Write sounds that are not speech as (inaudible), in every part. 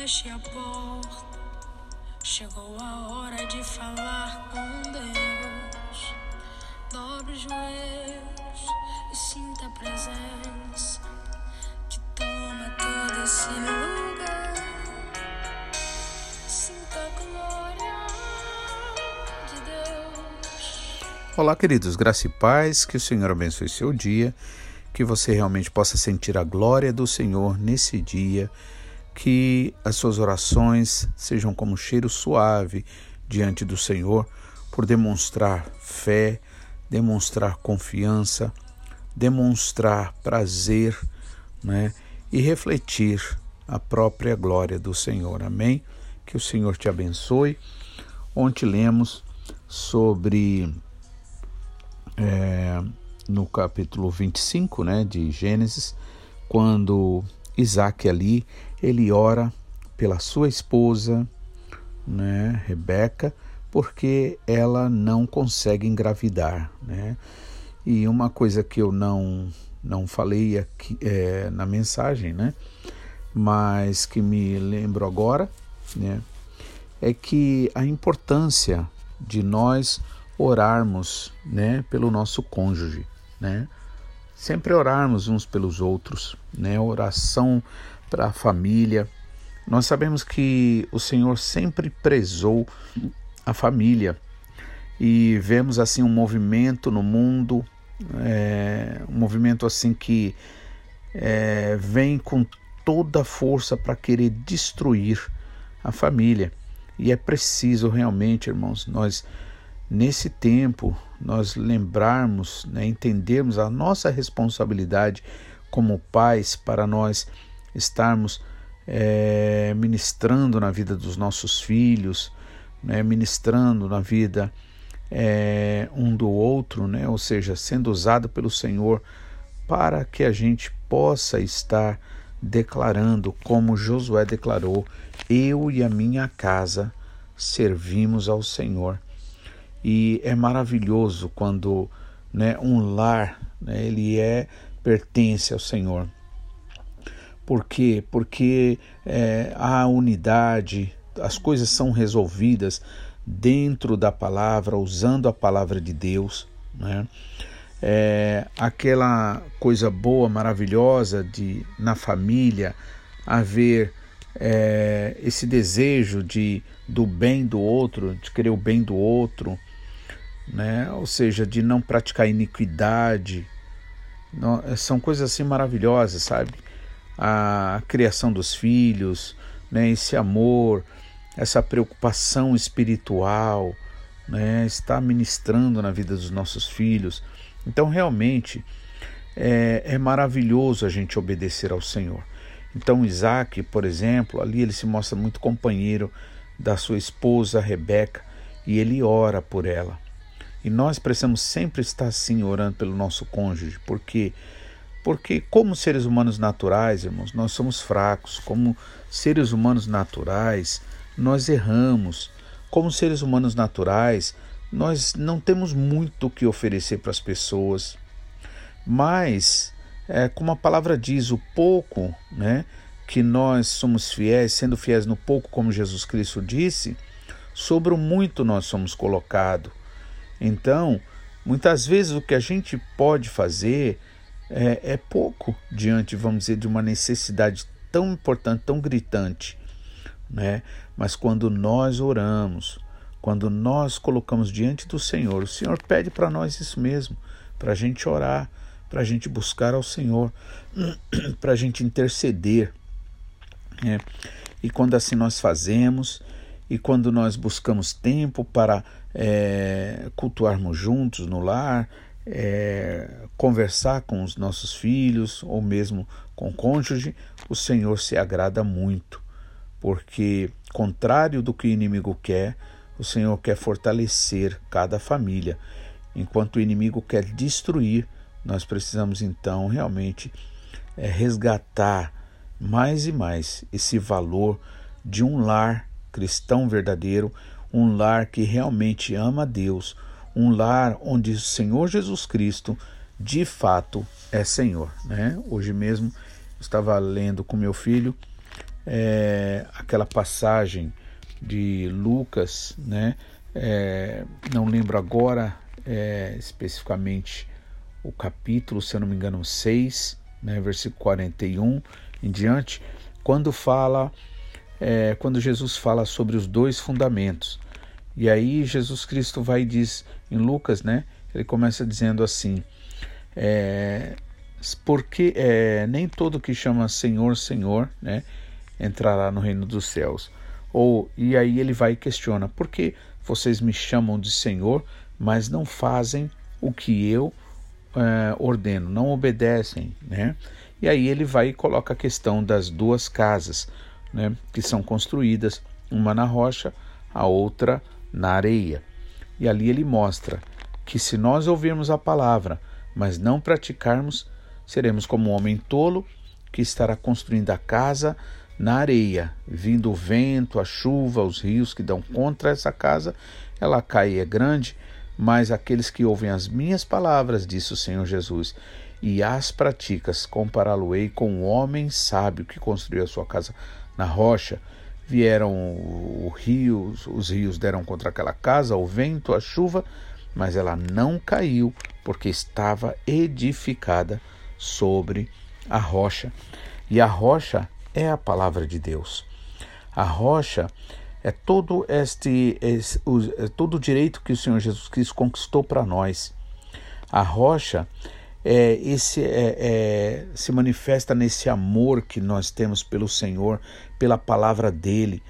feche a porta. Chegou a hora de falar com Deus. Dobre os joelhos e sinta a presença que toma todo esse lugar. Sinta a glória de Deus. Olá, queridos, graça e paz, que o Senhor abençoe seu dia, que você realmente possa sentir a glória do Senhor nesse dia, que as suas orações sejam como um cheiro suave diante do Senhor, por demonstrar fé, demonstrar confiança, demonstrar prazer, né? E refletir a própria glória do Senhor. Amém? Que o Senhor te abençoe. Ontem lemos sobre é, no capítulo 25 né, de Gênesis, quando Isaac ali, ele ora pela sua esposa, né, Rebeca, porque ela não consegue engravidar, né? E uma coisa que eu não não falei aqui é, na mensagem, né? Mas que me lembro agora, né? É que a importância de nós orarmos, né, pelo nosso cônjuge, né? Sempre orarmos uns pelos outros, né? Oração para a família. Nós sabemos que o Senhor sempre prezou a família e vemos assim um movimento no mundo, é, um movimento assim que é, vem com toda a força para querer destruir a família. E é preciso realmente, irmãos, nós nesse tempo nós lembrarmos, né, entendermos a nossa responsabilidade como pais para nós estarmos é, ministrando na vida dos nossos filhos, né, ministrando na vida é, um do outro, né, ou seja, sendo usado pelo Senhor para que a gente possa estar declarando, como Josué declarou: Eu e a minha casa servimos ao Senhor. E é maravilhoso quando né, um lar né, ele é pertence ao Senhor. Por quê? Porque é, há unidade, as coisas são resolvidas dentro da palavra, usando a palavra de Deus. Né? É, aquela coisa boa, maravilhosa de na família haver é, esse desejo de do bem do outro, de querer o bem do outro, né? ou seja, de não praticar iniquidade. Não, são coisas assim maravilhosas, sabe? A criação dos filhos, né? esse amor, essa preocupação espiritual, né? está ministrando na vida dos nossos filhos. Então, realmente, é, é maravilhoso a gente obedecer ao Senhor. Então, Isaac, por exemplo, ali ele se mostra muito companheiro da sua esposa Rebeca e ele ora por ela. E nós precisamos sempre estar assim orando pelo nosso cônjuge, porque porque como seres humanos naturais, irmãos, nós somos fracos, como seres humanos naturais, nós erramos. Como seres humanos naturais, nós não temos muito o que oferecer para as pessoas. Mas, é, como a palavra diz, o pouco, né, que nós somos fiéis, sendo fiéis no pouco, como Jesus Cristo disse, sobre o muito nós somos colocados. Então, muitas vezes o que a gente pode fazer é, é pouco diante, vamos dizer, de uma necessidade tão importante, tão gritante. Né? Mas quando nós oramos, quando nós colocamos diante do Senhor, o Senhor pede para nós isso mesmo, para a gente orar, para a gente buscar ao Senhor, (clears throat) para a gente interceder. Né? E quando assim nós fazemos, e quando nós buscamos tempo para é, cultuarmos juntos no lar, é, conversar com os nossos filhos ou mesmo com o cônjuge, o Senhor se agrada muito, porque, contrário do que o inimigo quer, o Senhor quer fortalecer cada família. Enquanto o inimigo quer destruir, nós precisamos então realmente é, resgatar mais e mais esse valor de um lar cristão verdadeiro, um lar que realmente ama a Deus, um lar onde o Senhor Jesus Cristo de fato é Senhor. Né? Hoje mesmo estava lendo com meu filho é, aquela passagem de Lucas, né? É, não lembro agora é, especificamente o capítulo, se eu não me engano, 6, né, versículo 41 em diante, quando fala, é, quando Jesus fala sobre os dois fundamentos. E aí Jesus Cristo vai e diz em Lucas, né? Ele começa dizendo assim: é, porque é, nem todo que chama Senhor, Senhor, né, entrará no reino dos céus. Ou e aí ele vai e questiona: por que vocês me chamam de Senhor, mas não fazem o que eu é, ordeno, não obedecem, né? E aí ele vai e coloca a questão das duas casas, né, que são construídas, uma na rocha, a outra na areia. E ali ele mostra que se nós ouvirmos a palavra, mas não praticarmos, seremos como um homem tolo que estará construindo a casa na areia, vindo o vento, a chuva, os rios que dão contra essa casa, ela cai é grande, mas aqueles que ouvem as minhas palavras, disse o Senhor Jesus, e as praticas, compará-lo-ei com um homem sábio que construiu a sua casa na rocha. Vieram o rio, os rios deram contra aquela casa, o vento, a chuva, mas ela não caiu, porque estava edificada sobre a rocha. E a rocha é a palavra de Deus. A rocha é todo este, este o, é todo o direito que o Senhor Jesus Cristo conquistou para nós. A rocha é, esse é, é, se manifesta nesse amor que nós temos pelo Senhor, pela palavra dele,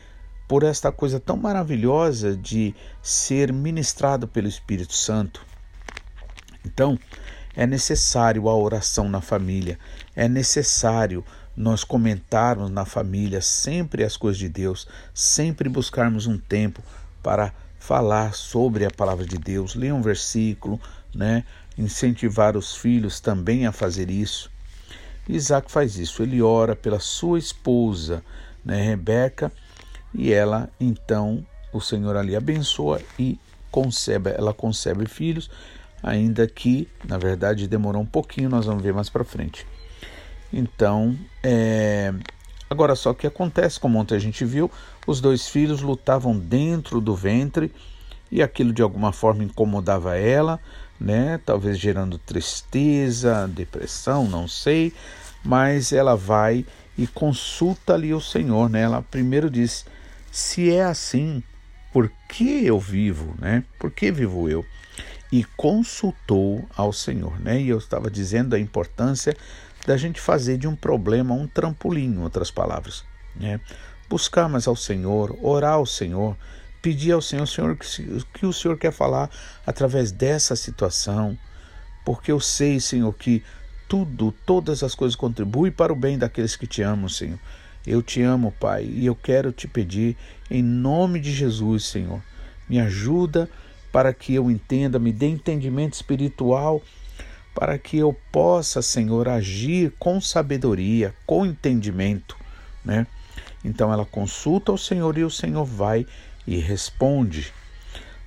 por esta coisa tão maravilhosa de ser ministrado pelo Espírito Santo. Então, é necessário a oração na família, é necessário nós comentarmos na família sempre as coisas de Deus, sempre buscarmos um tempo para falar sobre a palavra de Deus, ler um versículo, né? Incentivar os filhos também a fazer isso. Isaac faz isso, ele ora pela sua esposa, né, Rebeca, e ela então o Senhor ali abençoa e concebe, ela concebe filhos, ainda que na verdade demorou um pouquinho, nós vamos ver mais para frente. Então, é, agora só que acontece, como ontem a gente viu, os dois filhos lutavam dentro do ventre e aquilo de alguma forma incomodava ela, né? Talvez gerando tristeza, depressão, não sei, mas ela vai e consulta ali o Senhor, né? Ela primeiro diz: se é assim, por que eu vivo, né? Por que vivo eu? E consultou ao Senhor, né? E eu estava dizendo a importância da gente fazer de um problema um trampolim, em outras palavras, né? Buscar mais ao Senhor, orar ao Senhor, pedir ao Senhor, Senhor, que, que o Senhor quer falar através dessa situação, porque eu sei, Senhor, que tudo, todas as coisas contribuem para o bem daqueles que te amam, Senhor. Eu te amo, Pai, e eu quero te pedir, em nome de Jesus, Senhor, me ajuda para que eu entenda, me dê entendimento espiritual, para que eu possa, Senhor, agir com sabedoria, com entendimento, né? Então ela consulta o Senhor e o Senhor vai e responde: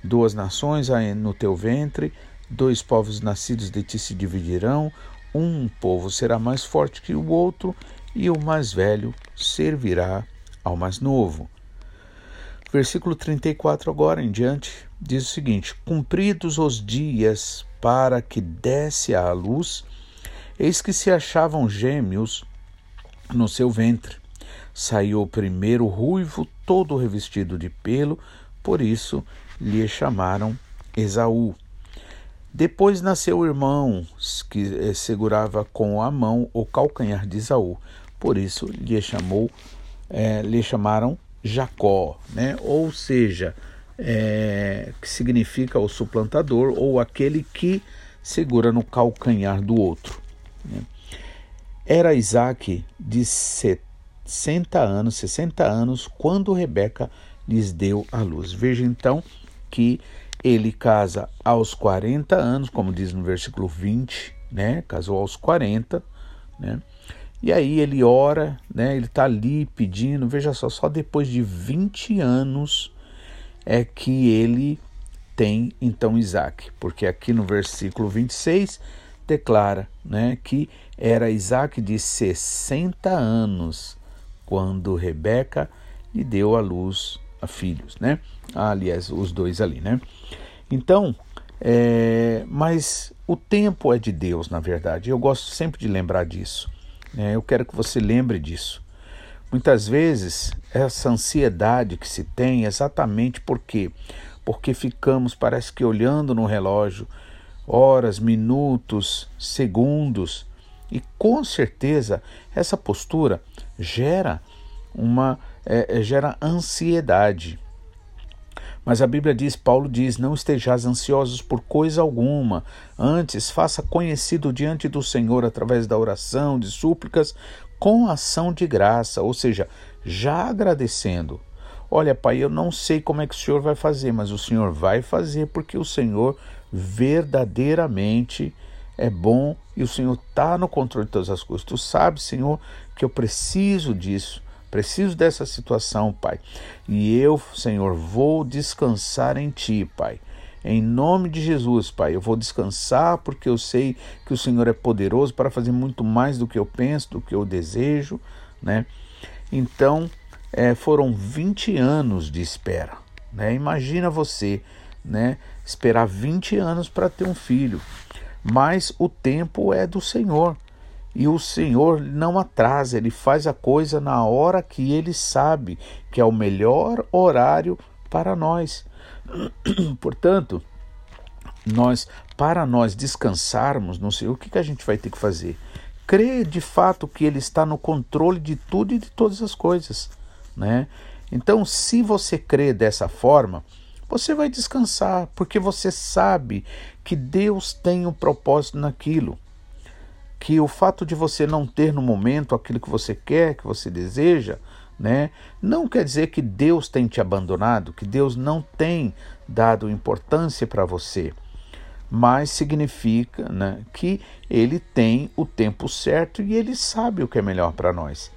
Duas nações há no teu ventre, dois povos nascidos de ti se dividirão, um povo será mais forte que o outro, e o mais velho servirá ao mais novo. Versículo 34 agora em diante diz o seguinte: Cumpridos os dias para que desse à luz, eis que se achavam gêmeos no seu ventre. Saiu o primeiro ruivo, todo revestido de pelo, por isso lhe chamaram Esaú. Depois nasceu o irmão que eh, segurava com a mão o calcanhar de Esaú, por isso lhe chamou, é, lhe chamaram Jacó, né? Ou seja, é, que significa o suplantador ou aquele que segura no calcanhar do outro. Né? Era Isaac de 60 anos, 60 anos, quando Rebeca lhes deu a luz. Veja então que ele casa aos 40 anos, como diz no versículo 20, né? Casou aos 40, né? E aí ele ora, né? Ele está ali pedindo, veja só, só depois de 20 anos é que ele tem então Isaac, porque aqui no versículo 26 declara, né, que era Isaac de 60 anos quando Rebeca lhe deu à luz a filhos, né? Ah, aliás, os dois ali, né? Então, é, mas o tempo é de Deus, na verdade. Eu gosto sempre de lembrar disso. Né? Eu quero que você lembre disso. Muitas vezes, essa ansiedade que se tem exatamente porque porque ficamos, parece que olhando no relógio, horas, minutos, segundos, e com certeza essa postura gera uma é, gera ansiedade. Mas a Bíblia diz, Paulo diz: Não estejais ansiosos por coisa alguma, antes faça conhecido diante do Senhor através da oração, de súplicas, com ação de graça, ou seja, já agradecendo. Olha, pai, eu não sei como é que o Senhor vai fazer, mas o Senhor vai fazer porque o Senhor verdadeiramente é bom e o Senhor está no controle de todas as coisas. Tu sabes, Senhor, que eu preciso disso. Preciso dessa situação, Pai. E eu, Senhor, vou descansar em Ti, Pai. Em nome de Jesus, Pai, eu vou descansar porque eu sei que o Senhor é poderoso para fazer muito mais do que eu penso, do que eu desejo, né? Então, é, foram 20 anos de espera, né? Imagina você, né? Esperar 20 anos para ter um filho. Mas o tempo é do Senhor. E o Senhor não atrasa, ele faz a coisa na hora que ele sabe que é o melhor horário para nós. (clears throat) Portanto, nós, para nós descansarmos no Senhor, o que, que a gente vai ter que fazer? Crer de fato que Ele está no controle de tudo e de todas as coisas, né? Então, se você crê dessa forma, você vai descansar, porque você sabe que Deus tem um propósito naquilo que o fato de você não ter no momento aquilo que você quer, que você deseja, né, não quer dizer que Deus tem te abandonado, que Deus não tem dado importância para você, mas significa né, que Ele tem o tempo certo e Ele sabe o que é melhor para nós.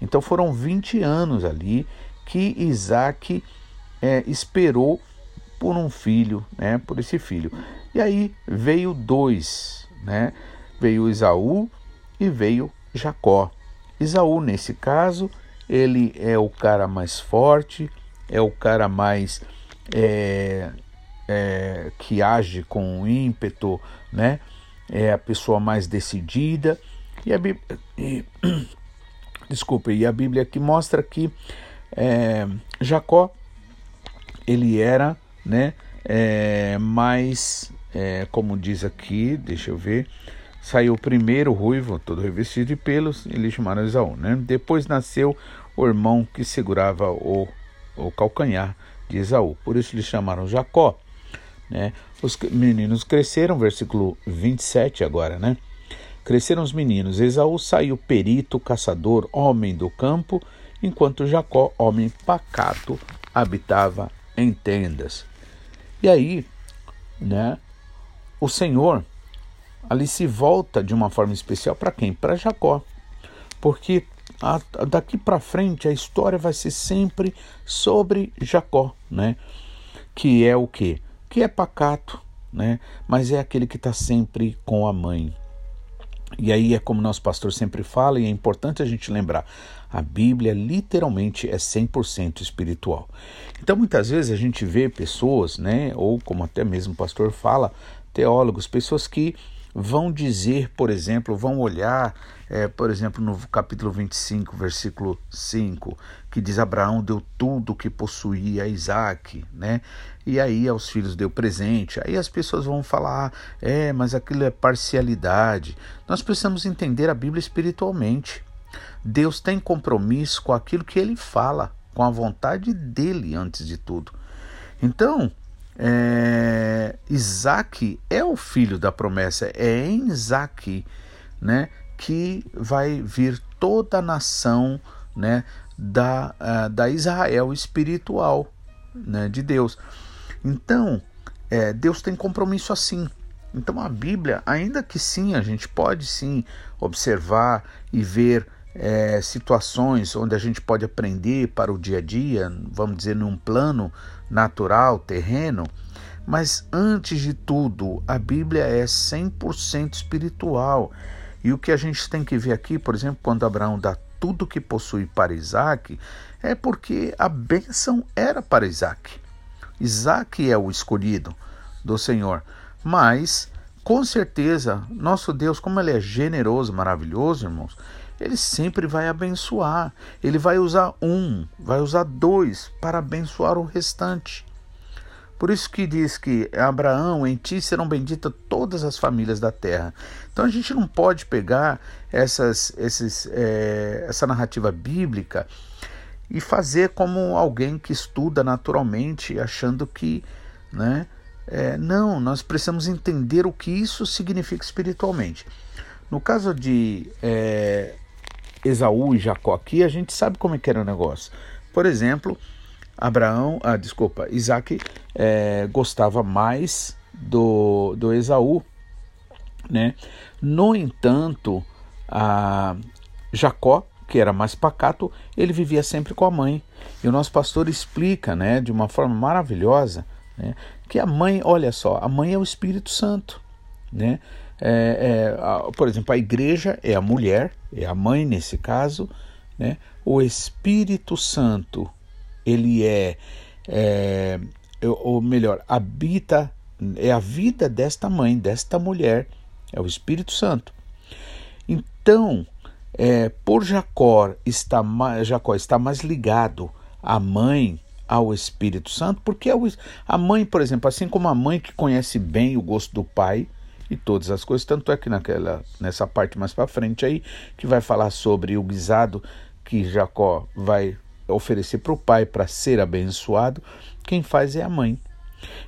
Então foram 20 anos ali que Isaac é, esperou por um filho, né, por esse filho. E aí veio dois, né? Veio Isaú e veio Jacó. Isaú, nesse caso, ele é o cara mais forte, é o cara mais é, é, que age com ímpeto, né? É a pessoa mais decidida. E a Bíblia, e, (clears throat) desculpe, e a Bíblia aqui mostra que é, Jacó ele era, né? É, mais, é, como diz aqui, deixa eu ver, Saiu primeiro ruivo, todo revestido de pelos, e lhe chamaram Esaú. Né? Depois nasceu o irmão que segurava o, o calcanhar de Esaú. Por isso lhe chamaram Jacó. Né? Os meninos cresceram, versículo 27 agora, né? Cresceram os meninos. Esaú saiu perito, caçador, homem do campo, enquanto Jacó, homem pacato, habitava em tendas. E aí, né? O Senhor ali se volta de uma forma especial para quem? Para Jacó. Porque a, daqui para frente a história vai ser sempre sobre Jacó, né? Que é o quê? Que é pacato, né? Mas é aquele que está sempre com a mãe. E aí é como nosso pastor sempre fala, e é importante a gente lembrar: a Bíblia literalmente é 100% espiritual. Então muitas vezes a gente vê pessoas, né, ou como até mesmo o pastor fala, teólogos, pessoas que vão dizer, por exemplo, vão olhar, é, por exemplo, no capítulo 25, versículo 5, que diz: Abraão deu tudo o que possuía a Isaac, né? E aí aos filhos deu presente. Aí as pessoas vão falar: é, mas aquilo é parcialidade. Nós precisamos entender a Bíblia espiritualmente. Deus tem compromisso com aquilo que ele fala, com a vontade dele antes de tudo. Então, é, Isaac é o filho da promessa, é em Isaac né, que vai vir toda a nação né, da, uh, da Israel espiritual né, de Deus. Então, é, Deus tem compromisso assim. Então a Bíblia, ainda que sim, a gente pode sim observar e ver é, situações onde a gente pode aprender para o dia a dia, vamos dizer, num plano natural, terreno, mas antes de tudo, a Bíblia é 100% espiritual. E o que a gente tem que ver aqui, por exemplo, quando Abraão dá tudo que possui para Isaac, é porque a bênção era para Isaac. Isaac é o escolhido do Senhor. Mas, com certeza, nosso Deus, como Ele é generoso, maravilhoso, irmãos, Ele sempre vai abençoar. Ele vai usar um, vai usar dois para abençoar o restante. Por isso que diz que Abraão, em ti serão benditas todas as famílias da terra. Então a gente não pode pegar essas, esses, é, essa narrativa bíblica e fazer como alguém que estuda naturalmente, achando que, né? É, não, nós precisamos entender o que isso significa espiritualmente. No caso de é, Esaú e Jacó aqui, a gente sabe como é que era o negócio. Por exemplo, Abraão, ah, desculpa, Isaac é, gostava mais do, do Esaú, né? No entanto, a Jacó, que era mais pacato, ele vivia sempre com a mãe. E o nosso pastor explica, né, de uma forma maravilhosa, né, que a mãe, olha só, a mãe é o Espírito Santo, né? É, é, a, por exemplo, a igreja é a mulher, é a mãe nesse caso, né? O Espírito Santo ele é, é ou melhor, habita, é a vida desta mãe, desta mulher, é o Espírito Santo. Então, é, por Jacó está, Jacó está mais ligado à mãe, ao Espírito Santo, porque a mãe, por exemplo, assim como a mãe que conhece bem o gosto do pai e todas as coisas, tanto é que naquela, nessa parte mais para frente aí, que vai falar sobre o guisado que Jacó vai oferecer para o pai para ser abençoado, quem faz é a mãe.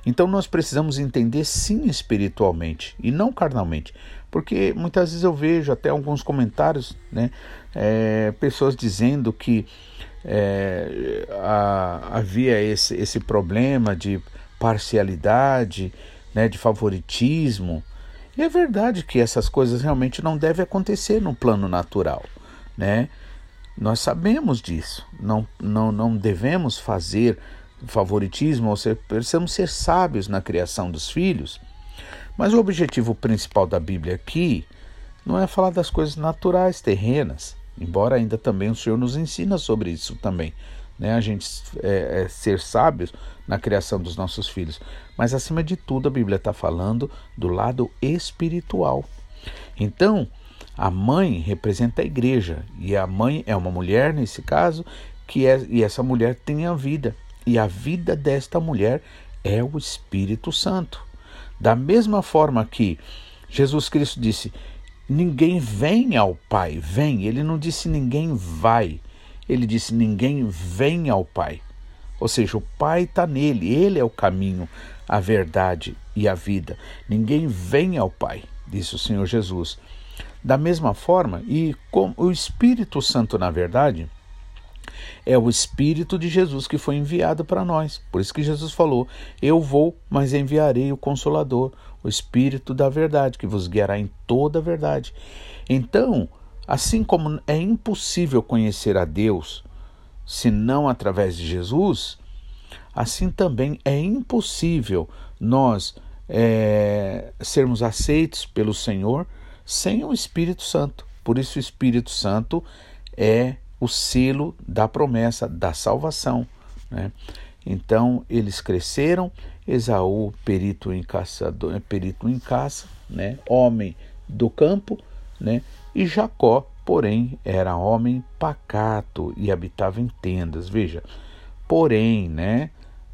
Então nós precisamos entender sim espiritualmente e não carnalmente, porque muitas vezes eu vejo até alguns comentários, né, é, pessoas dizendo que é, a, havia esse, esse problema de parcialidade, né, de favoritismo. E é verdade que essas coisas realmente não devem acontecer no plano natural, né? Nós sabemos disso. Não, não, não devemos fazer favoritismo, ou seja, precisamos ser sábios na criação dos filhos. Mas o objetivo principal da Bíblia aqui não é falar das coisas naturais, terrenas, embora ainda também o Senhor nos ensina sobre isso também. Né? A gente é, é ser sábios na criação dos nossos filhos. Mas acima de tudo, a Bíblia está falando do lado espiritual. Então, a mãe representa a igreja e a mãe é uma mulher nesse caso que é e essa mulher tem a vida e a vida desta mulher é o Espírito Santo. Da mesma forma que Jesus Cristo disse: ninguém vem ao Pai, vem. Ele não disse ninguém vai. Ele disse ninguém vem ao Pai. Ou seja, o Pai está nele, ele é o caminho, a verdade e a vida. Ninguém vem ao Pai, disse o Senhor Jesus. Da mesma forma, e com o Espírito Santo, na verdade, é o Espírito de Jesus que foi enviado para nós. Por isso que Jesus falou: Eu vou, mas enviarei o Consolador, o Espírito da verdade, que vos guiará em toda a verdade. Então, assim como é impossível conhecer a Deus senão através de Jesus, assim também é impossível nós é, sermos aceitos pelo Senhor sem o Espírito Santo. Por isso, o Espírito Santo é o selo da promessa da salvação. Né? Então, eles cresceram. Esaú, perito em caçador, perito em caça, né? homem do campo, né? E Jacó, porém, era homem pacato e habitava em tendas. Veja, porém, né?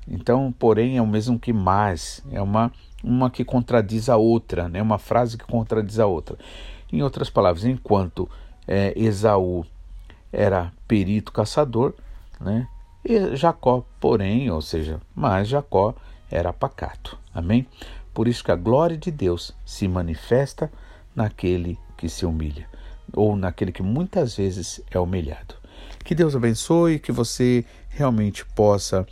Então, porém é o mesmo que mais, é uma uma que contradiz a outra, né? uma frase que contradiz a outra. Em outras palavras, enquanto é, Esaú era perito caçador, né? E Jacó, porém, ou seja, mas Jacó era pacato. Amém? Por isso que a glória de Deus se manifesta naquele que se humilha, ou naquele que muitas vezes é humilhado. Que Deus abençoe, que você realmente possa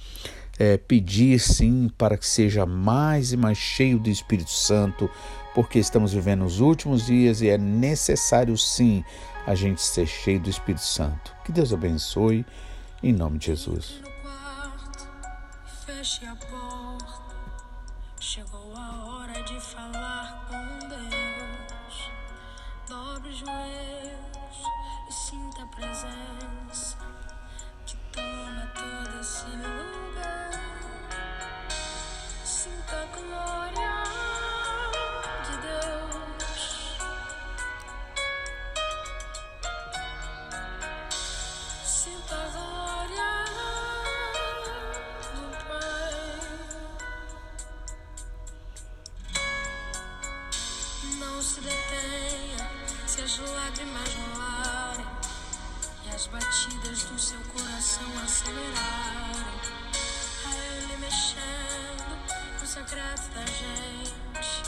é, pedir sim para que seja mais e mais cheio do Espírito Santo, porque estamos vivendo os últimos dias e é necessário sim a gente ser cheio do Espírito Santo. Que Deus abençoe, em nome de Jesus. Chegou que toma todo esse lugar. Sinta a glória de Deus. Sinta a glória do Pai. Não se detenha se as lágrimas morrem. As batidas do seu coração aceleraram. A ele mexendo no secreto da gente.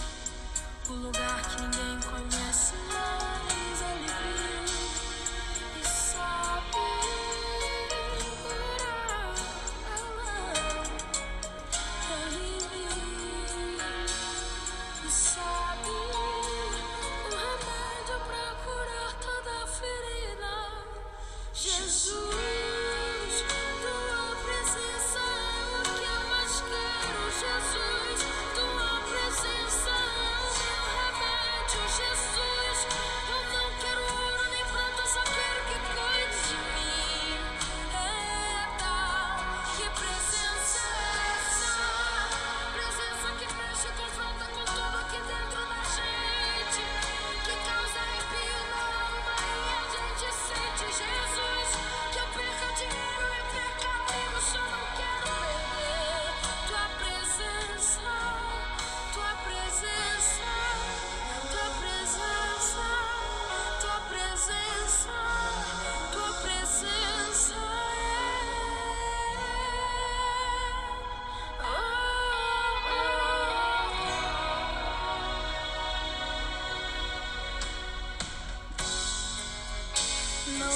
O lugar que ninguém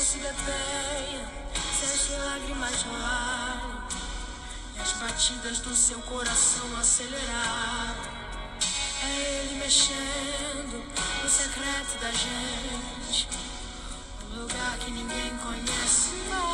se detenha, lágrimas rolarem, e as batidas do seu coração acelerar. É ele mexendo no secreto da gente, um lugar que ninguém conhece mais.